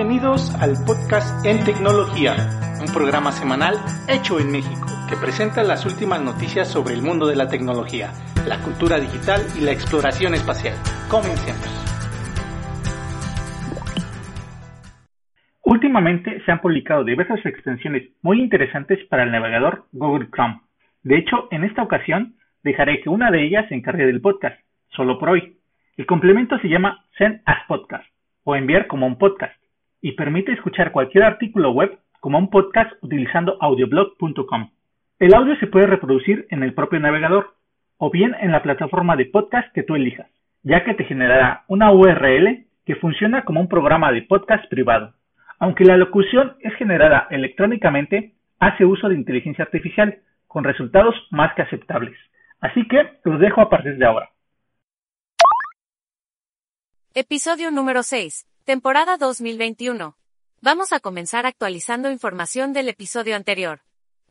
Bienvenidos al podcast En Tecnología, un programa semanal hecho en México que presenta las últimas noticias sobre el mundo de la tecnología, la cultura digital y la exploración espacial. Comencemos. Últimamente se han publicado diversas extensiones muy interesantes para el navegador Google Chrome. De hecho, en esta ocasión dejaré que una de ellas se encargue del podcast, solo por hoy. El complemento se llama Send as Podcast o enviar como un podcast y permite escuchar cualquier artículo web como un podcast utilizando audioblog.com. El audio se puede reproducir en el propio navegador o bien en la plataforma de podcast que tú elijas, ya que te generará una URL que funciona como un programa de podcast privado. Aunque la locución es generada electrónicamente, hace uso de inteligencia artificial, con resultados más que aceptables. Así que los dejo a partir de ahora. Episodio número 6, temporada 2021. Vamos a comenzar actualizando información del episodio anterior.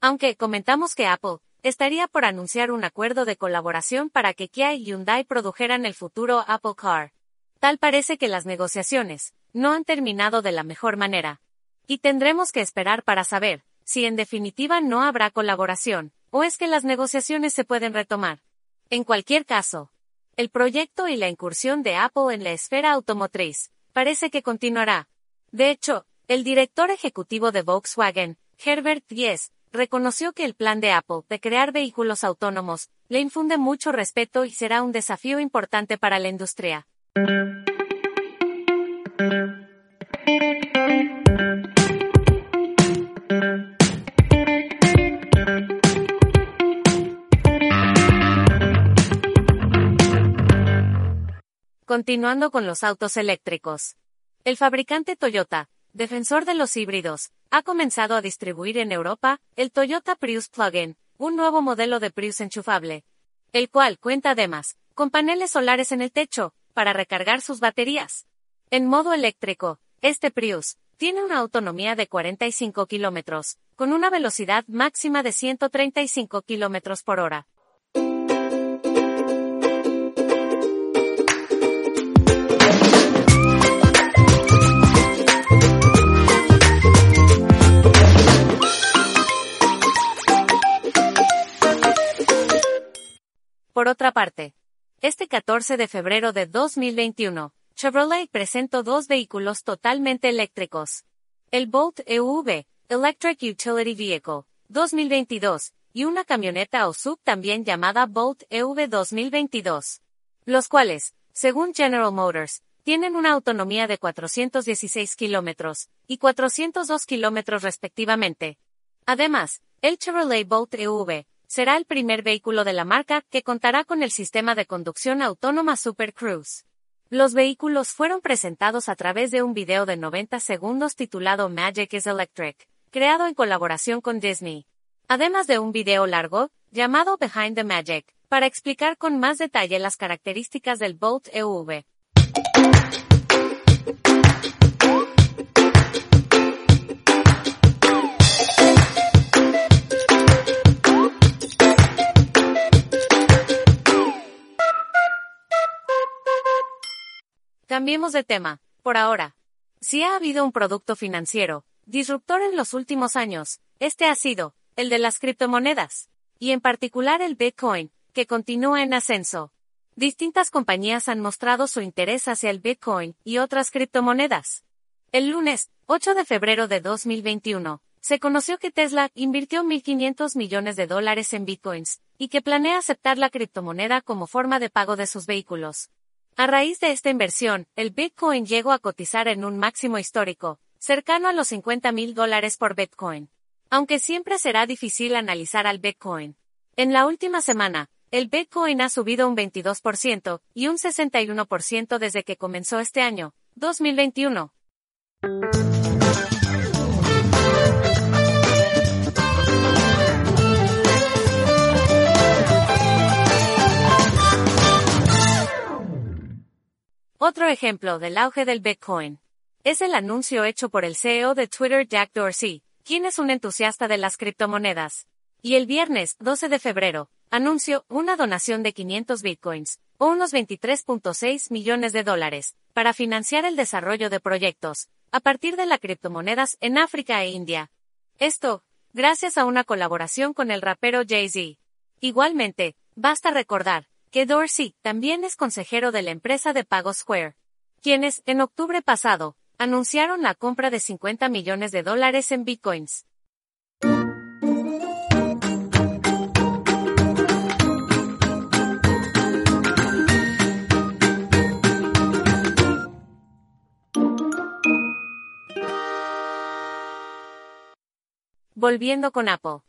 Aunque comentamos que Apple estaría por anunciar un acuerdo de colaboración para que Kia y Hyundai produjeran el futuro Apple Car. Tal parece que las negociaciones no han terminado de la mejor manera. Y tendremos que esperar para saber si en definitiva no habrá colaboración, o es que las negociaciones se pueden retomar. En cualquier caso, el proyecto y la incursión de Apple en la esfera automotriz parece que continuará. De hecho, el director ejecutivo de Volkswagen, Herbert Diess, reconoció que el plan de Apple de crear vehículos autónomos le infunde mucho respeto y será un desafío importante para la industria. Continuando con los autos eléctricos. El fabricante Toyota, defensor de los híbridos, ha comenzado a distribuir en Europa el Toyota Prius Plug-in, un nuevo modelo de Prius enchufable, el cual cuenta además con paneles solares en el techo para recargar sus baterías. En modo eléctrico, este Prius tiene una autonomía de 45 kilómetros, con una velocidad máxima de 135 kilómetros por hora. Por otra parte, este 14 de febrero de 2021, Chevrolet presentó dos vehículos totalmente eléctricos. El Bolt EUV, Electric Utility Vehicle, 2022, y una camioneta o sub también llamada Bolt EV 2022. Los cuales, según General Motors, tienen una autonomía de 416 kilómetros y 402 kilómetros respectivamente. Además, el Chevrolet Bolt EV será el primer vehículo de la marca que contará con el sistema de conducción autónoma Super Cruise. Los vehículos fueron presentados a través de un video de 90 segundos titulado Magic is Electric, creado en colaboración con Disney. Además de un video largo, llamado Behind the Magic, para explicar con más detalle las características del Bolt EV. Cambiemos de tema, por ahora. Si ha habido un producto financiero, disruptor en los últimos años, este ha sido, el de las criptomonedas. Y en particular el Bitcoin, que continúa en ascenso. Distintas compañías han mostrado su interés hacia el Bitcoin y otras criptomonedas. El lunes, 8 de febrero de 2021, se conoció que Tesla invirtió 1.500 millones de dólares en Bitcoins, y que planea aceptar la criptomoneda como forma de pago de sus vehículos. A raíz de esta inversión, el Bitcoin llegó a cotizar en un máximo histórico, cercano a los 50 mil dólares por Bitcoin. Aunque siempre será difícil analizar al Bitcoin. En la última semana, el Bitcoin ha subido un 22% y un 61% desde que comenzó este año, 2021. Otro ejemplo del auge del Bitcoin es el anuncio hecho por el CEO de Twitter Jack Dorsey, quien es un entusiasta de las criptomonedas. Y el viernes 12 de febrero, anunció una donación de 500 bitcoins, o unos 23.6 millones de dólares, para financiar el desarrollo de proyectos a partir de las criptomonedas en África e India. Esto, gracias a una colaboración con el rapero Jay-Z. Igualmente, basta recordar que Dorsey también es consejero de la empresa de pago Square, quienes, en octubre pasado, anunciaron la compra de 50 millones de dólares en bitcoins. Volviendo con Apple.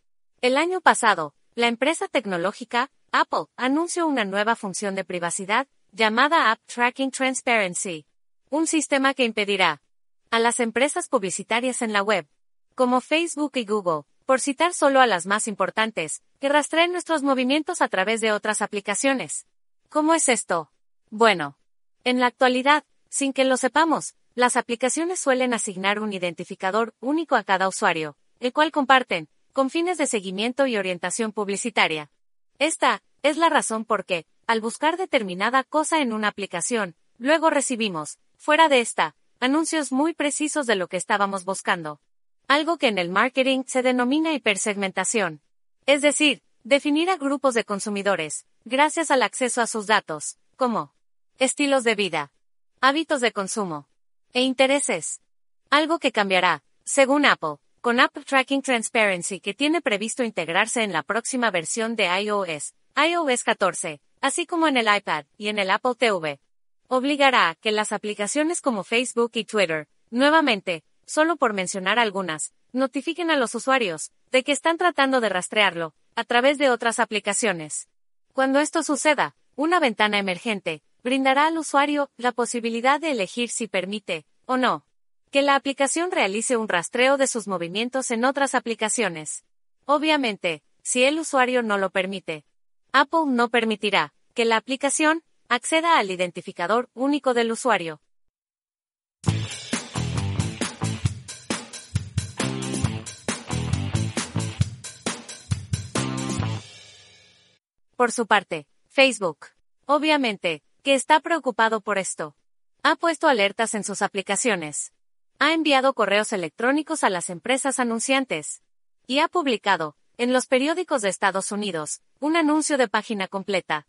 El año pasado, la empresa tecnológica, Apple, anunció una nueva función de privacidad, llamada App Tracking Transparency. Un sistema que impedirá a las empresas publicitarias en la web, como Facebook y Google, por citar solo a las más importantes, que rastreen nuestros movimientos a través de otras aplicaciones. ¿Cómo es esto? Bueno, en la actualidad, sin que lo sepamos, las aplicaciones suelen asignar un identificador único a cada usuario, el cual comparten, con fines de seguimiento y orientación publicitaria. Esta, es la razón por qué, al buscar determinada cosa en una aplicación, luego recibimos, fuera de esta, anuncios muy precisos de lo que estábamos buscando. Algo que en el marketing se denomina hipersegmentación. Es decir, definir a grupos de consumidores, gracias al acceso a sus datos, como estilos de vida, hábitos de consumo e intereses. Algo que cambiará, según Apple, con App Tracking Transparency que tiene previsto integrarse en la próxima versión de iOS, iOS 14, así como en el iPad y en el Apple TV. Obligará a que las aplicaciones como Facebook y Twitter, nuevamente, solo por mencionar algunas, notifiquen a los usuarios de que están tratando de rastrearlo a través de otras aplicaciones. Cuando esto suceda, una ventana emergente brindará al usuario la posibilidad de elegir si permite o no que la aplicación realice un rastreo de sus movimientos en otras aplicaciones. Obviamente, si el usuario no lo permite, Apple no permitirá que la aplicación acceda al identificador único del usuario. Por su parte, Facebook, obviamente, que está preocupado por esto, ha puesto alertas en sus aplicaciones ha enviado correos electrónicos a las empresas anunciantes y ha publicado, en los periódicos de Estados Unidos, un anuncio de página completa.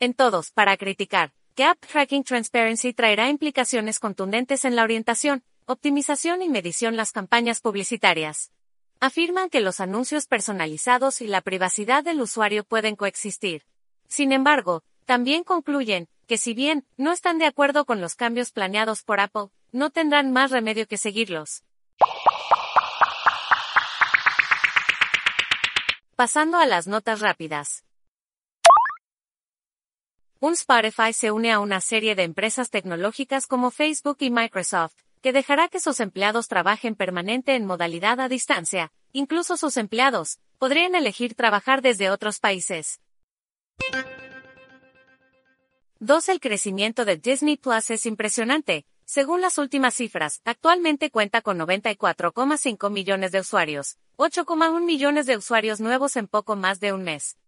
En todos, para criticar, que App Tracking Transparency traerá implicaciones contundentes en la orientación, optimización y medición las campañas publicitarias. Afirman que los anuncios personalizados y la privacidad del usuario pueden coexistir. Sin embargo, también concluyen que si bien no están de acuerdo con los cambios planeados por Apple, no tendrán más remedio que seguirlos. Pasando a las notas rápidas. Un Spotify se une a una serie de empresas tecnológicas como Facebook y Microsoft, que dejará que sus empleados trabajen permanente en modalidad a distancia. Incluso sus empleados podrían elegir trabajar desde otros países. 2. El crecimiento de Disney Plus es impresionante, según las últimas cifras, actualmente cuenta con 94,5 millones de usuarios, 8,1 millones de usuarios nuevos en poco más de un mes.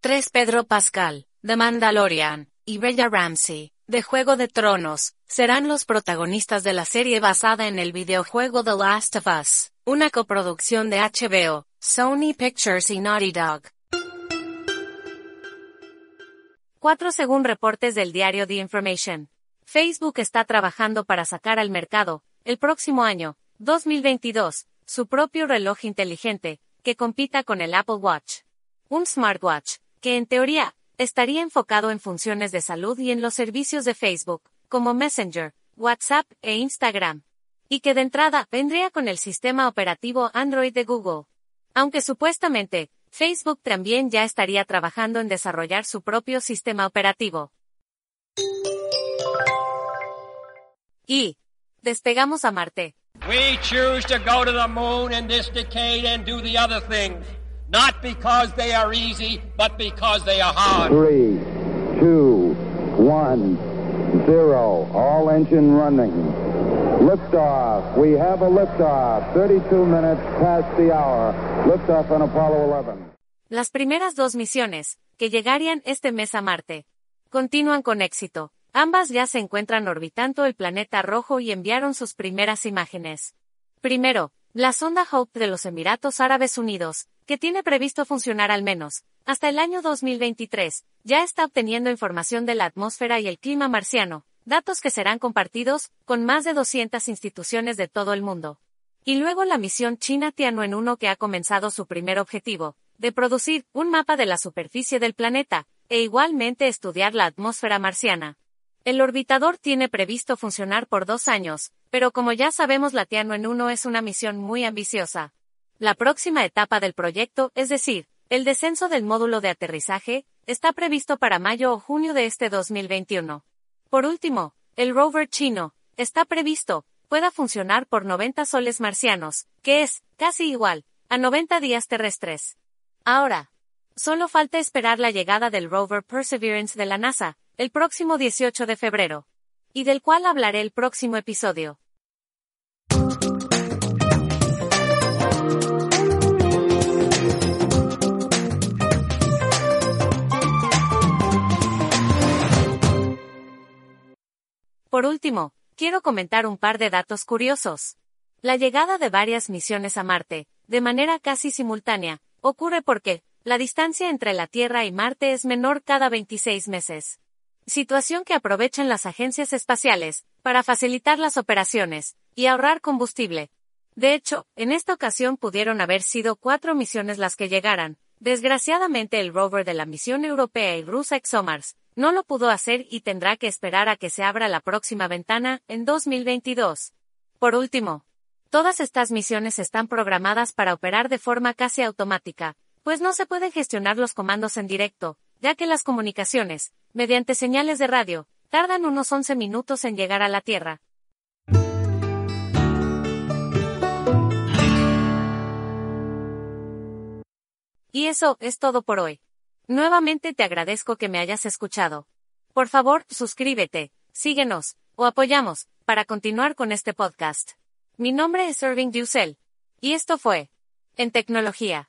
3. Pedro Pascal, The Mandalorian, y Bella Ramsey, de Juego de Tronos, serán los protagonistas de la serie basada en el videojuego The Last of Us, una coproducción de HBO, Sony Pictures y Naughty Dog. 4 según reportes del diario The Information. Facebook está trabajando para sacar al mercado, el próximo año, 2022, su propio reloj inteligente, que compita con el Apple Watch. Un smartwatch, que en teoría, estaría enfocado en funciones de salud y en los servicios de Facebook, como Messenger, WhatsApp e Instagram. Y que de entrada vendría con el sistema operativo Android de Google. Aunque supuestamente, Facebook también ya estaría trabajando en desarrollar su propio sistema operativo. Y despegamos a Marte. We choose to go to the moon in this decade and do the other things, not because they are easy, but because they are hard. Three, two, one, zero. All engine running. Liftoff. We have a liftoff. 32 minutes past the hour. Liftoff on Apollo 11. Las primeras dos misiones, que llegarían este mes a Marte, continúan con éxito, Ambas ya se encuentran orbitando el planeta rojo y enviaron sus primeras imágenes. Primero, la sonda Hope de los Emiratos Árabes Unidos, que tiene previsto funcionar al menos hasta el año 2023, ya está obteniendo información de la atmósfera y el clima marciano, datos que serán compartidos con más de 200 instituciones de todo el mundo. Y luego la misión China Tianwen-1 que ha comenzado su primer objetivo, de producir un mapa de la superficie del planeta, e igualmente estudiar la atmósfera marciana. El orbitador tiene previsto funcionar por dos años, pero como ya sabemos la Tianwen-1 es una misión muy ambiciosa. La próxima etapa del proyecto, es decir, el descenso del módulo de aterrizaje, está previsto para mayo o junio de este 2021. Por último, el rover chino, está previsto, pueda funcionar por 90 soles marcianos, que es, casi igual, a 90 días terrestres. Ahora, solo falta esperar la llegada del rover Perseverance de la NASA, el próximo 18 de febrero, y del cual hablaré el próximo episodio. Por último, quiero comentar un par de datos curiosos. La llegada de varias misiones a Marte, de manera casi simultánea, ocurre porque, la distancia entre la Tierra y Marte es menor cada 26 meses situación que aprovechan las agencias espaciales, para facilitar las operaciones, y ahorrar combustible. De hecho, en esta ocasión pudieron haber sido cuatro misiones las que llegaran. Desgraciadamente el rover de la misión europea y rusa ExoMars no lo pudo hacer y tendrá que esperar a que se abra la próxima ventana, en 2022. Por último, todas estas misiones están programadas para operar de forma casi automática, pues no se pueden gestionar los comandos en directo, ya que las comunicaciones, mediante señales de radio, tardan unos 11 minutos en llegar a la Tierra. Y eso es todo por hoy. Nuevamente te agradezco que me hayas escuchado. Por favor, suscríbete, síguenos, o apoyamos, para continuar con este podcast. Mi nombre es Irving Dussel. Y esto fue, en tecnología.